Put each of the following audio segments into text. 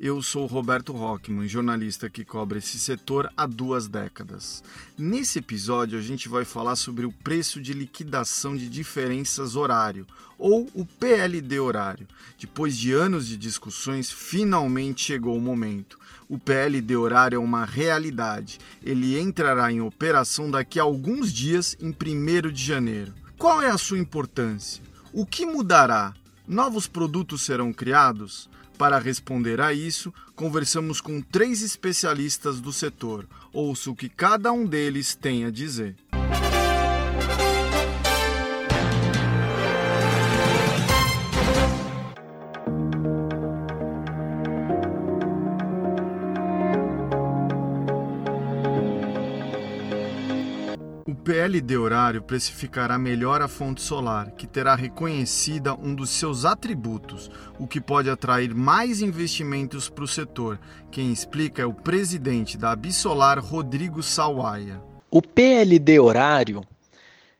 Eu sou Roberto Rockman, jornalista que cobre esse setor há duas décadas. Nesse episódio, a gente vai falar sobre o preço de liquidação de diferenças horário, ou o PLD horário. Depois de anos de discussões, finalmente chegou o momento. O PLD horário é uma realidade. Ele entrará em operação daqui a alguns dias, em 1 de janeiro. Qual é a sua importância? O que mudará? Novos produtos serão criados? Para responder a isso, conversamos com três especialistas do setor. Ouça o que cada um deles tem a dizer. PLD horário precificará melhor a fonte solar, que terá reconhecida um dos seus atributos, o que pode atrair mais investimentos para o setor. Quem explica é o presidente da Absolar, Rodrigo Sawaia. O PLD horário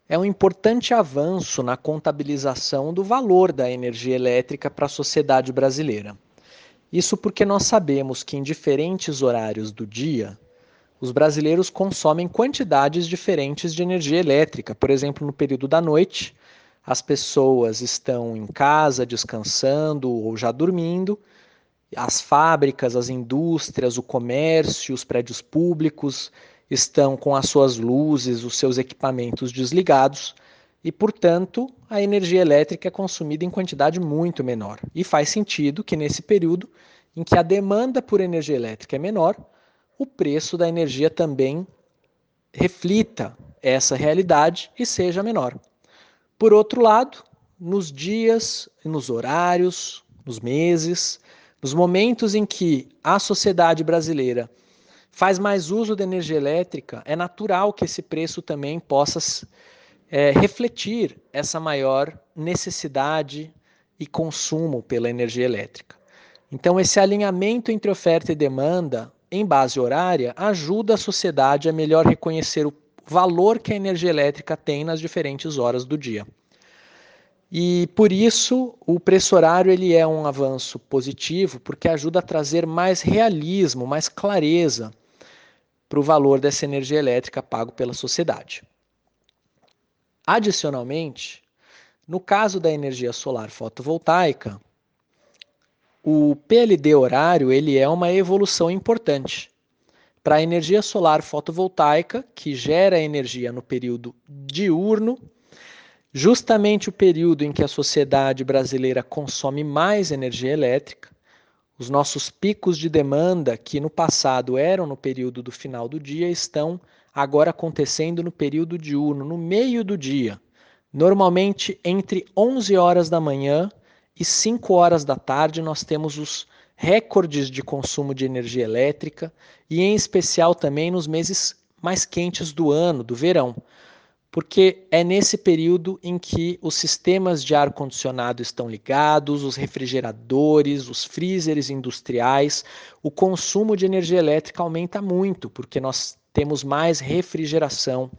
é um importante avanço na contabilização do valor da energia elétrica para a sociedade brasileira. Isso porque nós sabemos que em diferentes horários do dia, os brasileiros consomem quantidades diferentes de energia elétrica. Por exemplo, no período da noite, as pessoas estão em casa descansando ou já dormindo. As fábricas, as indústrias, o comércio, os prédios públicos estão com as suas luzes, os seus equipamentos desligados e, portanto, a energia elétrica é consumida em quantidade muito menor. E faz sentido que nesse período em que a demanda por energia elétrica é menor, o preço da energia também reflita essa realidade e seja menor. Por outro lado, nos dias, nos horários, nos meses, nos momentos em que a sociedade brasileira faz mais uso da energia elétrica, é natural que esse preço também possa é, refletir essa maior necessidade e consumo pela energia elétrica. Então, esse alinhamento entre oferta e demanda em base horária ajuda a sociedade a melhor reconhecer o valor que a energia elétrica tem nas diferentes horas do dia. E por isso o preço horário ele é um avanço positivo, porque ajuda a trazer mais realismo, mais clareza para o valor dessa energia elétrica pago pela sociedade. Adicionalmente, no caso da energia solar fotovoltaica, o PLD horário ele é uma evolução importante. Para a energia solar fotovoltaica, que gera energia no período diurno, justamente o período em que a sociedade brasileira consome mais energia elétrica, os nossos picos de demanda, que no passado eram no período do final do dia, estão agora acontecendo no período diurno, no meio do dia, normalmente entre 11 horas da manhã e 5 horas da tarde nós temos os recordes de consumo de energia elétrica e em especial também nos meses mais quentes do ano, do verão, porque é nesse período em que os sistemas de ar condicionado estão ligados, os refrigeradores, os freezers industriais, o consumo de energia elétrica aumenta muito, porque nós temos mais refrigeração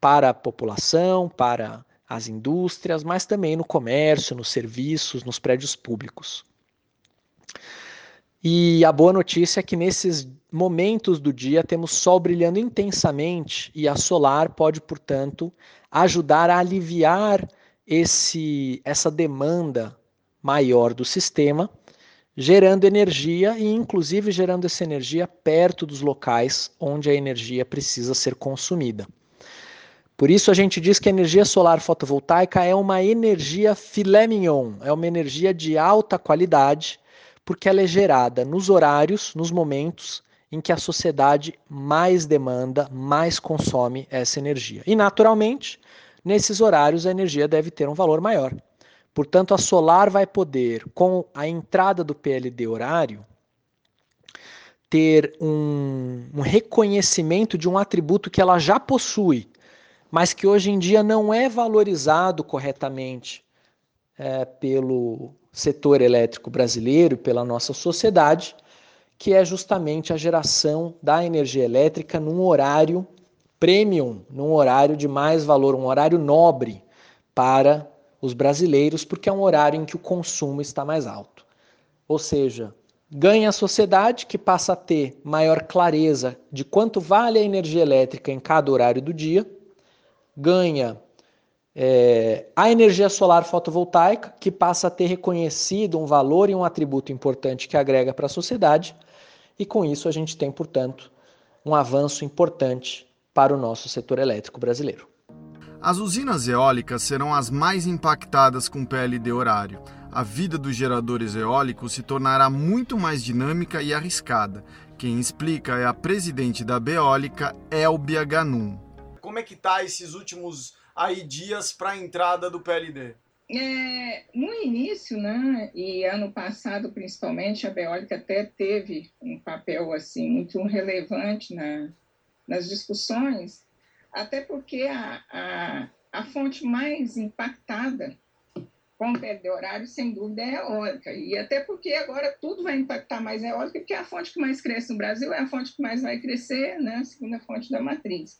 para a população, para as indústrias, mas também no comércio, nos serviços, nos prédios públicos. E a boa notícia é que nesses momentos do dia temos sol brilhando intensamente e a solar pode, portanto, ajudar a aliviar esse, essa demanda maior do sistema, gerando energia e, inclusive, gerando essa energia perto dos locais onde a energia precisa ser consumida. Por isso a gente diz que a energia solar fotovoltaica é uma energia filé mignon, é uma energia de alta qualidade, porque ela é gerada nos horários, nos momentos em que a sociedade mais demanda, mais consome essa energia. E naturalmente, nesses horários a energia deve ter um valor maior. Portanto, a solar vai poder, com a entrada do PLD horário, ter um, um reconhecimento de um atributo que ela já possui, mas que hoje em dia não é valorizado corretamente é, pelo setor elétrico brasileiro, pela nossa sociedade, que é justamente a geração da energia elétrica num horário premium, num horário de mais valor, um horário nobre para os brasileiros, porque é um horário em que o consumo está mais alto. Ou seja, ganha a sociedade que passa a ter maior clareza de quanto vale a energia elétrica em cada horário do dia, ganha é, a energia solar fotovoltaica, que passa a ter reconhecido um valor e um atributo importante que agrega para a sociedade, e com isso a gente tem, portanto, um avanço importante para o nosso setor elétrico brasileiro. As usinas eólicas serão as mais impactadas com PLD horário. A vida dos geradores eólicos se tornará muito mais dinâmica e arriscada. Quem explica é a presidente da Beólica, Elbia Ganum. Como é que tá esses últimos aí dias para a entrada do PLD? É, no início, né, e ano passado principalmente, a Beólica até teve um papel assim muito relevante na, nas discussões, até porque a, a, a fonte mais impactada com o PLD horário, sem dúvida, é a eólica. E até porque agora tudo vai impactar mais a eólica, porque é a fonte que mais cresce no Brasil, é a fonte que mais vai crescer, né, a segunda fonte da matriz.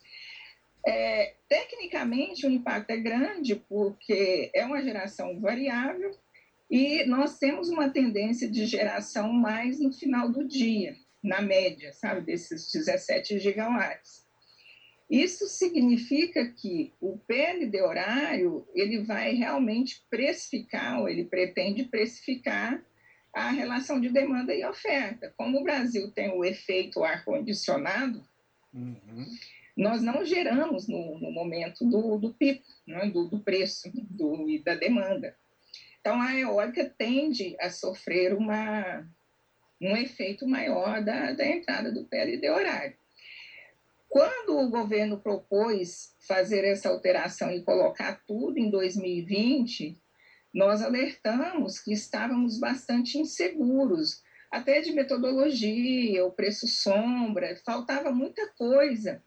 É, tecnicamente, o impacto é grande, porque é uma geração variável e nós temos uma tendência de geração mais no final do dia, na média, sabe, desses 17 gigawatts. Isso significa que o PLD horário ele vai realmente precificar, ou ele pretende precificar a relação de demanda e oferta. Como o Brasil tem o efeito ar-condicionado, uhum. Nós não geramos no, no momento do, do pico, né, do, do, preço do, e da demanda. Então, a eólica tende a sofrer uma, um efeito maior da, da entrada do PLD horário. Quando o governo propôs fazer essa alteração e colocar tudo em 2020, nós alertamos que estávamos bastante inseguros, até de metodologia, o preço sombra, faltava muita coisa.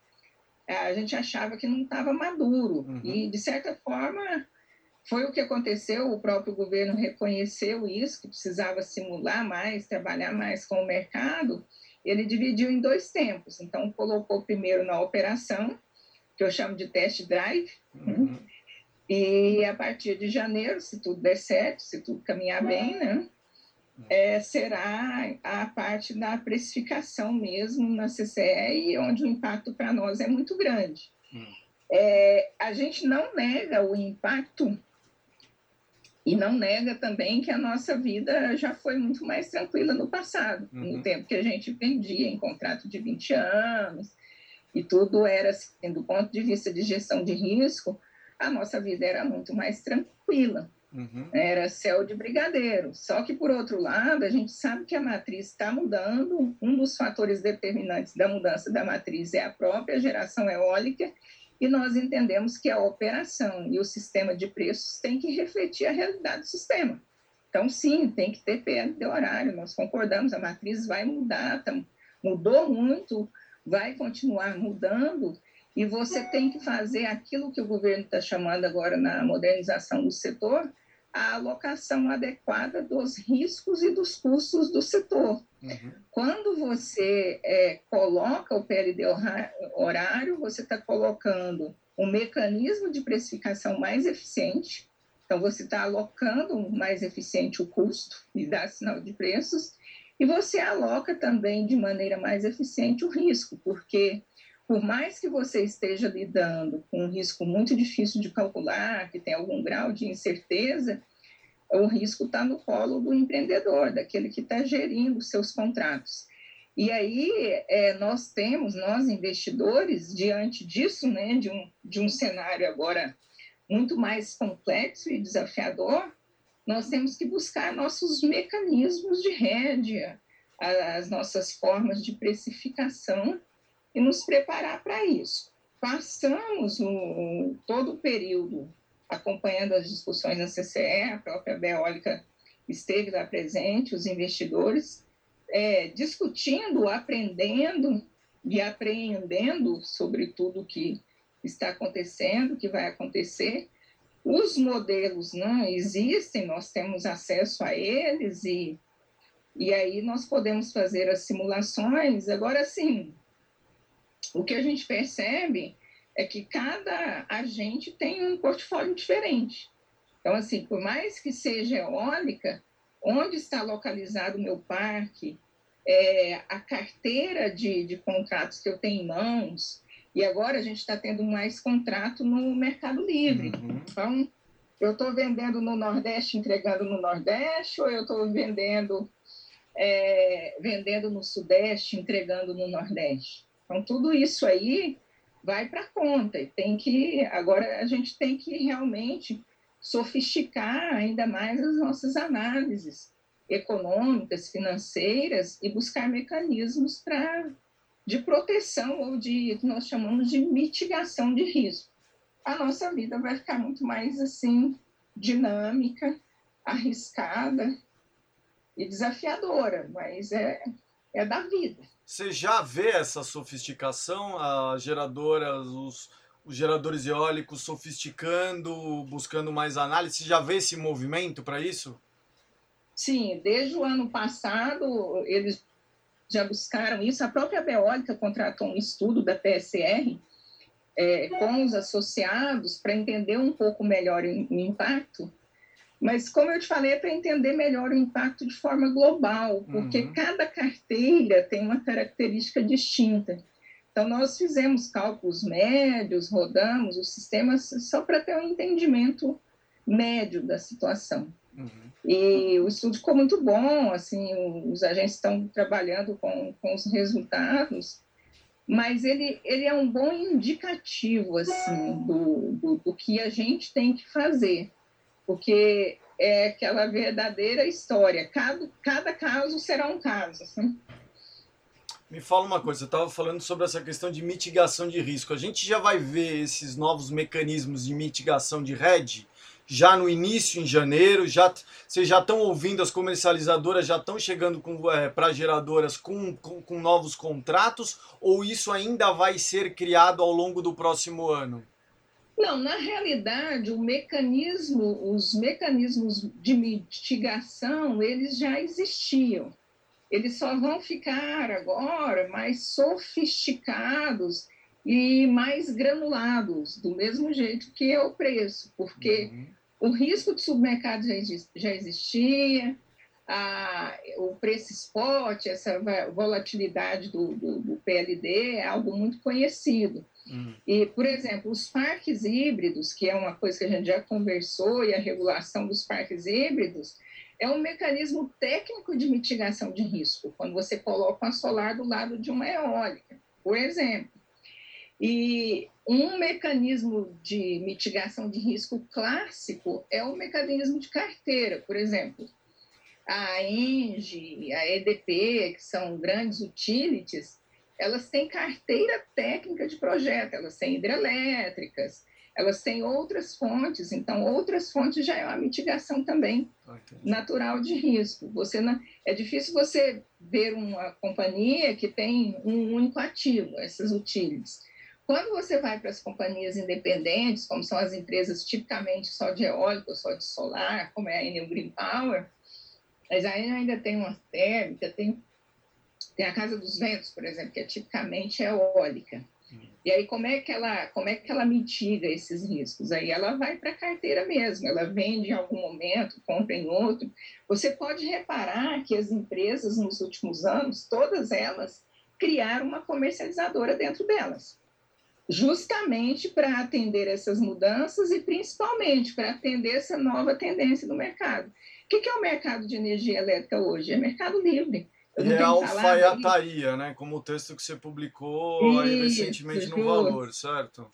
A gente achava que não estava maduro. Uhum. E, de certa forma, foi o que aconteceu, o próprio governo reconheceu isso, que precisava simular mais, trabalhar mais com o mercado, ele dividiu em dois tempos. Então, colocou primeiro na operação, que eu chamo de test drive, uhum. e a partir de janeiro, se tudo der certo, se tudo caminhar bem, né, é, será a parte da precificação mesmo na CCE, onde o impacto para nós é muito grande. Uhum. É, a gente não nega o impacto e não nega também que a nossa vida já foi muito mais tranquila no passado, uhum. no tempo que a gente vendia em contrato de 20 anos, e tudo era, assim, do ponto de vista de gestão de risco, a nossa vida era muito mais tranquila. Uhum. Era céu de brigadeiro. Só que, por outro lado, a gente sabe que a matriz está mudando. Um dos fatores determinantes da mudança da matriz é a própria geração eólica e nós entendemos que a operação e o sistema de preços tem que refletir a realidade do sistema. Então, sim, tem que ter PL horário, nós concordamos, a matriz vai mudar, tá, mudou muito, vai continuar mudando, e você tem que fazer aquilo que o governo está chamando agora na modernização do setor, a alocação adequada dos riscos e dos custos do setor. Uhum. Quando você é, coloca o PLD horário, você está colocando um mecanismo de precificação mais eficiente, então você está alocando mais eficiente o custo e dá sinal de preços, e você aloca também de maneira mais eficiente o risco, porque por mais que você esteja lidando com um risco muito difícil de calcular, que tem algum grau de incerteza, o risco está no colo do empreendedor, daquele que está gerindo seus contratos. E aí é, nós temos, nós investidores, diante disso, né, de um, de um cenário agora muito mais complexo e desafiador, nós temos que buscar nossos mecanismos de rédea, as nossas formas de precificação e nos preparar para isso. Passamos o, todo o período acompanhando as discussões na CCE, a própria Beólica esteve lá presente, os investidores, é, discutindo, aprendendo e apreendendo sobre tudo que está acontecendo, o que vai acontecer. Os modelos não existem, nós temos acesso a eles e, e aí nós podemos fazer as simulações. Agora, sim, o que a gente percebe é que cada agente tem um portfólio diferente. Então, assim, por mais que seja eólica, onde está localizado o meu parque, é, a carteira de, de contratos que eu tenho em mãos, e agora a gente está tendo mais contrato no Mercado Livre. Uhum. Então, eu estou vendendo no Nordeste, entregando no Nordeste, ou eu estou vendendo, é, vendendo no Sudeste, entregando no Nordeste. Então, tudo isso aí vai para conta. E tem que, agora a gente tem que realmente sofisticar ainda mais as nossas análises econômicas, financeiras e buscar mecanismos para de proteção ou de que nós chamamos de mitigação de risco. A nossa vida vai ficar muito mais assim dinâmica, arriscada e desafiadora, mas é, é da vida. Você já vê essa sofisticação, as geradoras, os, os geradores eólicos sofisticando, buscando mais análise? Você já vê esse movimento para isso? Sim, desde o ano passado eles já buscaram isso. A própria Beólica contratou um estudo da PSR é, com os associados para entender um pouco melhor o, impacto. Mas, como eu te falei, é para entender melhor o impacto de forma global, porque uhum. cada carteira tem uma característica distinta. Então, nós fizemos cálculos médios, rodamos os sistemas só para ter um entendimento médio da situação. Uhum. E o estudo ficou muito bom, assim, os agentes estão trabalhando com, com os resultados, mas ele, ele é um bom indicativo, assim, do, do, do que a gente tem que fazer, porque é aquela verdadeira história, cada, cada caso será um caso, assim. Me fala uma coisa, você estava falando sobre essa questão de mitigação de risco. A gente já vai ver esses novos mecanismos de mitigação de rede já no início, em janeiro, já vocês já estão ouvindo, as comercializadoras já estão chegando é, para geradoras com, com, com novos contratos, ou isso ainda vai ser criado ao longo do próximo ano? Não, na realidade, o mecanismo, os mecanismos de mitigação, eles já existiam. Eles só vão ficar agora mais sofisticados e mais granulados, do mesmo jeito que é o preço, porque uhum. O risco de submercado já, já existia, a, o preço spot, essa volatilidade do, do, do, PLD é algo muito conhecido. Hum. E, por exemplo, os parques híbridos, que é uma coisa que a gente já conversou, e a regulação dos parques híbridos, é um mecanismo técnico de mitigação de risco, quando você coloca uma solar do lado de uma eólica, por exemplo. E um mecanismo de mitigação de risco clássico é o mecanismo de carteira, por exemplo. A ENGE, a EDP, que são grandes utilities, elas têm carteira técnica de projeto, elas têm hidrelétricas, elas têm outras fontes, então outras fontes já é uma mitigação também ah, natural de risco. Você não, é difícil você ver uma companhia que tem um único ativo, essas utilities. Quando você vai para as companhias independentes, como são as empresas tipicamente só de eólico, só de solar, como é a Enel Green Power, mas aí ainda tem uma térmica, tem, tem a Casa dos Ventos, por exemplo, que é tipicamente eólica. E aí como é que ela como é que ela mitiga esses riscos? Aí ela vai para a carteira mesmo, ela vende em algum momento, compra em outro. Você pode reparar que as empresas nos últimos anos, todas elas criaram uma comercializadora dentro delas justamente para atender essas mudanças e principalmente para atender essa nova tendência do mercado. O que, é o mercado de energia elétrica hoje? É mercado livre. E é a alfaiataria, né? Como o texto que você publicou Isso, recentemente no Valor, certo?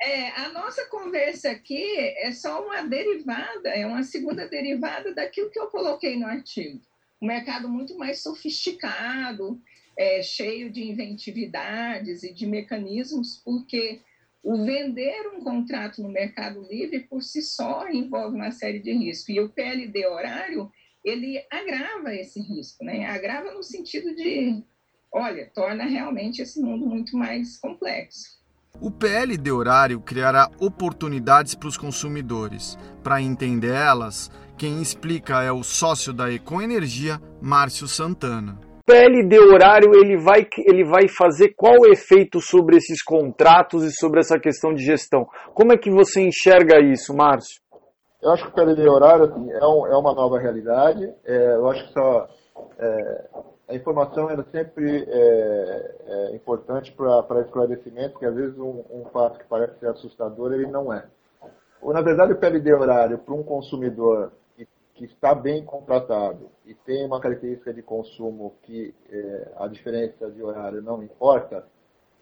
É, a nossa conversa aqui é só uma derivada, é uma segunda derivada daquilo que eu coloquei no artigo. Um mercado muito mais sofisticado, é, cheio de inventividades e de mecanismos, porque o vender um contrato no Mercado Livre por si só envolve uma série de riscos. E o PLD horário, ele agrava esse risco, né? Agrava no sentido de, olha, torna realmente esse mundo muito mais complexo. O PLD horário criará oportunidades para os consumidores. Para entender elas, quem explica é o sócio da Ecoenergia, Márcio Santana. O PLD horário ele vai, ele vai fazer qual efeito sobre esses contratos e sobre essa questão de gestão? Como é que você enxerga isso, Márcio? Eu acho que o PLD horário assim, é, um, é, uma nova realidade. É, eu acho que só, é, a informação era sempre é, é, importante para esclarecimento, porque às vezes um, um, fato que parece ser assustador, ele não é. Ou, na verdade, o PLD horário para um consumidor que, que, está bem contratado e tem uma característica de consumo que é, a diferença de horário não importa,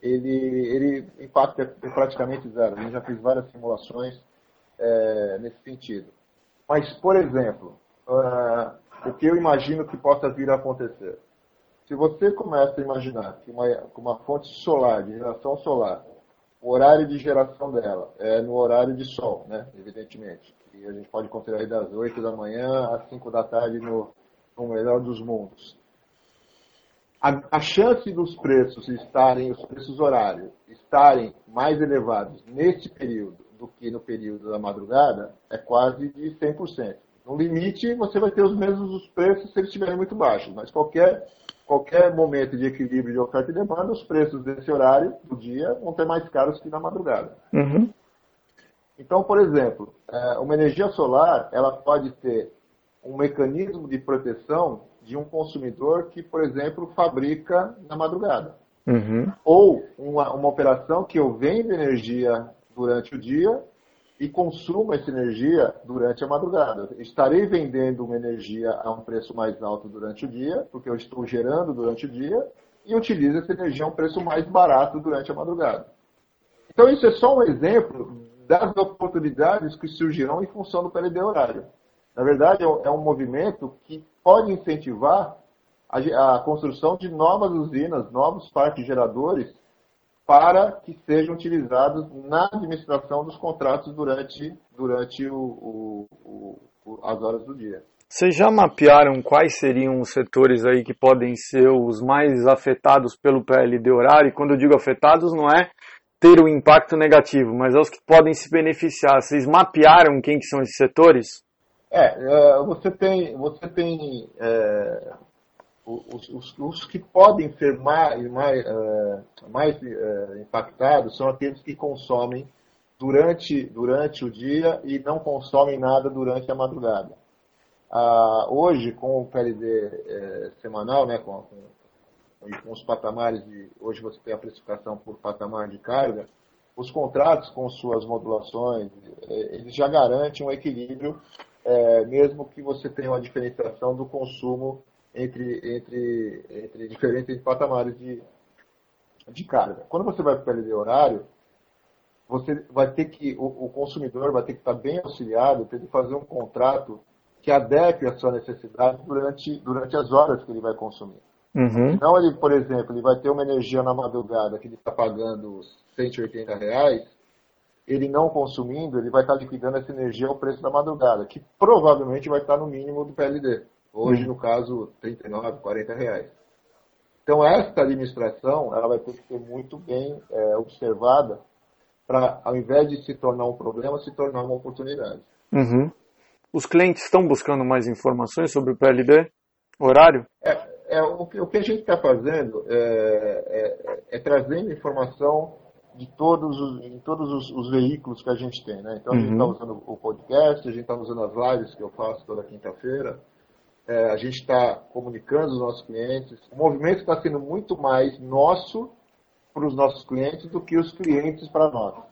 ele, ele impacta praticamente zero. Gente já fez várias simulações é, nesse sentido. Mas, por exemplo, uh, o que eu imagino que possa vir a acontecer? Se você começa a imaginar que uma, uma fonte solar, de geração solar, o horário de geração dela é no horário de sol, né? evidentemente, e a gente pode considerar das 8 da manhã às 5 da tarde no, no melhor dos mundos. A, a, chance dos preços estarem, os preços horários, estarem mais elevados nesse período do que no período da madrugada é quase de 100%. No limite, você vai ter os mesmos preços se eles estiverem muito baixos, mas qualquer qualquer momento de equilíbrio de oferta e demanda, os preços desse horário do dia vão ter mais caros que na madrugada. Uhum. Então, por exemplo, é, uma energia solar ela pode ter um mecanismo de proteção de um consumidor que, por exemplo, fabrica na madrugada. Uhum. Ou uma, uma operação que eu vendo energia durante o dia e consumo essa energia durante a madrugada. Estarei vendendo uma energia a um preço mais alto durante o dia, porque eu estou gerando durante o dia, e utilizo essa energia a um preço mais barato durante a madrugada. Então, isso é só um exemplo das oportunidades que surgirão em função do PLD horário. Na verdade, é um movimento que pode incentivar a, construção de novas usinas, novos parques geradores, para que sejam utilizados na administração dos contratos durante, durante o, o, o, as horas do dia. Vocês já mapearam quais seriam os setores aí que podem ser os mais afetados pelo PLD horário? E quando eu digo afetados, não é ter um impacto negativo, mas é os que podem se beneficiar. Vocês mapearam quem que são esses setores? É, é você tem, você tem é, os, os, os, que podem ser mais, mais, uh, mais uh, impactados são aqueles que consomem durante, durante o dia e não consomem nada durante a madrugada. Uh, hoje, com o PLD eh, semanal, né, com, com, com, os patamares de. Hoje você tem a precificação por patamar de carga, os contratos com suas modulações, eles já garantem um equilíbrio, mesmo que você tenha uma diferenciação do consumo entre, entre, entre diferentes patamares de, de carga. Quando você vai para o PLD horário, você vai ter que, o, o, consumidor vai ter que estar bem auxiliado, ter que fazer um contrato que adeque a sua necessidade durante, durante as horas que ele vai consumir. Uhum. Então, ele, por exemplo, ele vai ter uma energia na madrugada que ele está pagando 180 reais, ele não consumindo, ele vai estar liquidando essa energia ao preço da madrugada, que provavelmente vai estar no mínimo do PLD. Hoje, no caso, 39, 40 reais. Então, esta administração ela vai ter que ser muito bem é, observada para, ao invés de se tornar um problema, se tornar uma oportunidade. Uhum. Os clientes estão buscando mais informações sobre o PLD? Horário? É, é o, que, o, que, a gente está fazendo é, é, é, trazendo informação de todos os, em todos os, os, veículos que a gente tem. Né? Então, a gente está uhum. usando o podcast, a gente está usando as lives que eu faço toda quinta-feira, é, a gente está comunicando os nossos clientes. O movimento está sendo muito mais nosso para os nossos clientes do que os clientes para nós.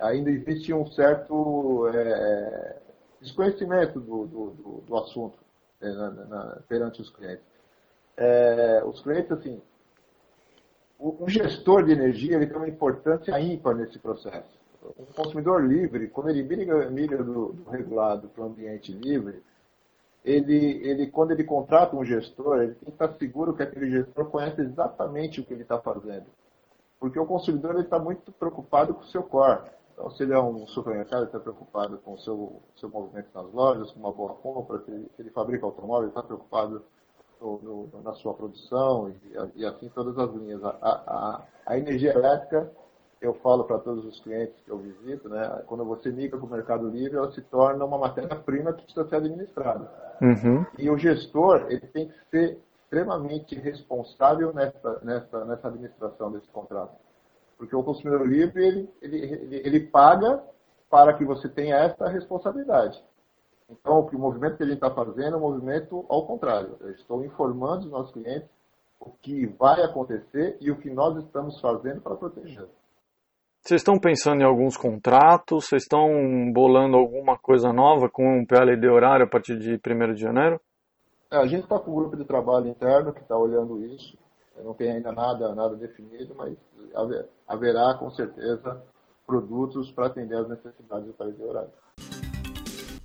Ainda existe um certo é, desconhecimento do, do, do, assunto é, na, na, perante os clientes. É, os clientes, assim, o, gestor de energia ele tem uma importância ímpar nesse processo. O consumidor livre, quando ele migra, migra do, do regulado para o ambiente livre, ele, ele, quando ele contrata um gestor, ele tem que estar seguro que aquele gestor conhece exatamente o que ele está fazendo. Porque o consumidor está muito preocupado com o seu core. Então, se ele é um supermercado, ele está preocupado com o seu, seu movimento nas lojas, com uma boa compra, se ele, se ele fabrica automóvel, está preocupado no, no, na sua produção e, e, assim todas as linhas. A, a, a energia elétrica eu falo para todos os clientes que eu visito, né? Quando você migra para o Mercado Livre, ela se torna uma matéria-prima que precisa ser administrada. Uhum. E o gestor ele tem que ser extremamente responsável nessa, nessa, nessa administração desse contrato. Porque o consumidor livre, ele, ele, ele, ele paga para que você tenha essa responsabilidade. Então, o movimento que a gente está fazendo é um movimento ao contrário. Eu estou informando os nossos clientes o que vai acontecer e o que nós estamos fazendo para proteger. Vocês estão pensando em alguns contratos? Vocês estão bolando alguma coisa nova com um PLD horário a partir de 1 de janeiro? É, a gente está com um grupo de trabalho interno que está olhando isso. Não tem ainda nada, nada definido, mas haverá com certeza produtos para atender as necessidades do PLD horário.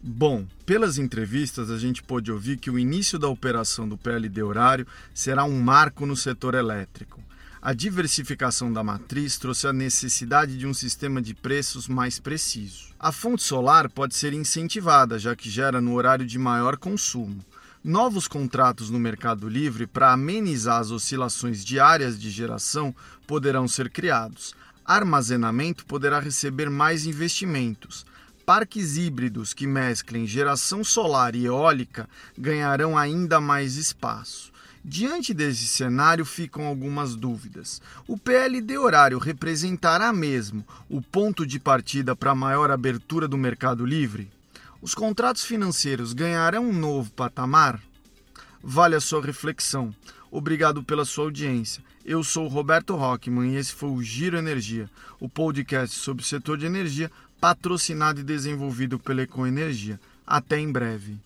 Bom, pelas entrevistas a gente pôde ouvir que o início da operação do PLD horário será um marco no setor elétrico. A diversificação da matriz trouxe a necessidade de um sistema de preços mais preciso. A fonte solar pode ser incentivada, já que gera no horário de maior consumo. Novos contratos no Mercado Livre para amenizar as oscilações diárias de geração poderão ser criados. Armazenamento poderá receber mais investimentos parques híbridos que mesclem geração solar e eólica ganharão ainda mais espaço. Diante desse cenário ficam algumas dúvidas. O PLD horário representará mesmo o ponto de partida para a maior abertura do mercado livre? Os contratos financeiros ganharão um novo patamar? Vale a sua reflexão. Obrigado pela sua audiência. Eu sou Roberto Rockman e esse foi o Giro Energia, o podcast sobre o setor de energia patrocinado e desenvolvido pela Econ Energia. Até em breve.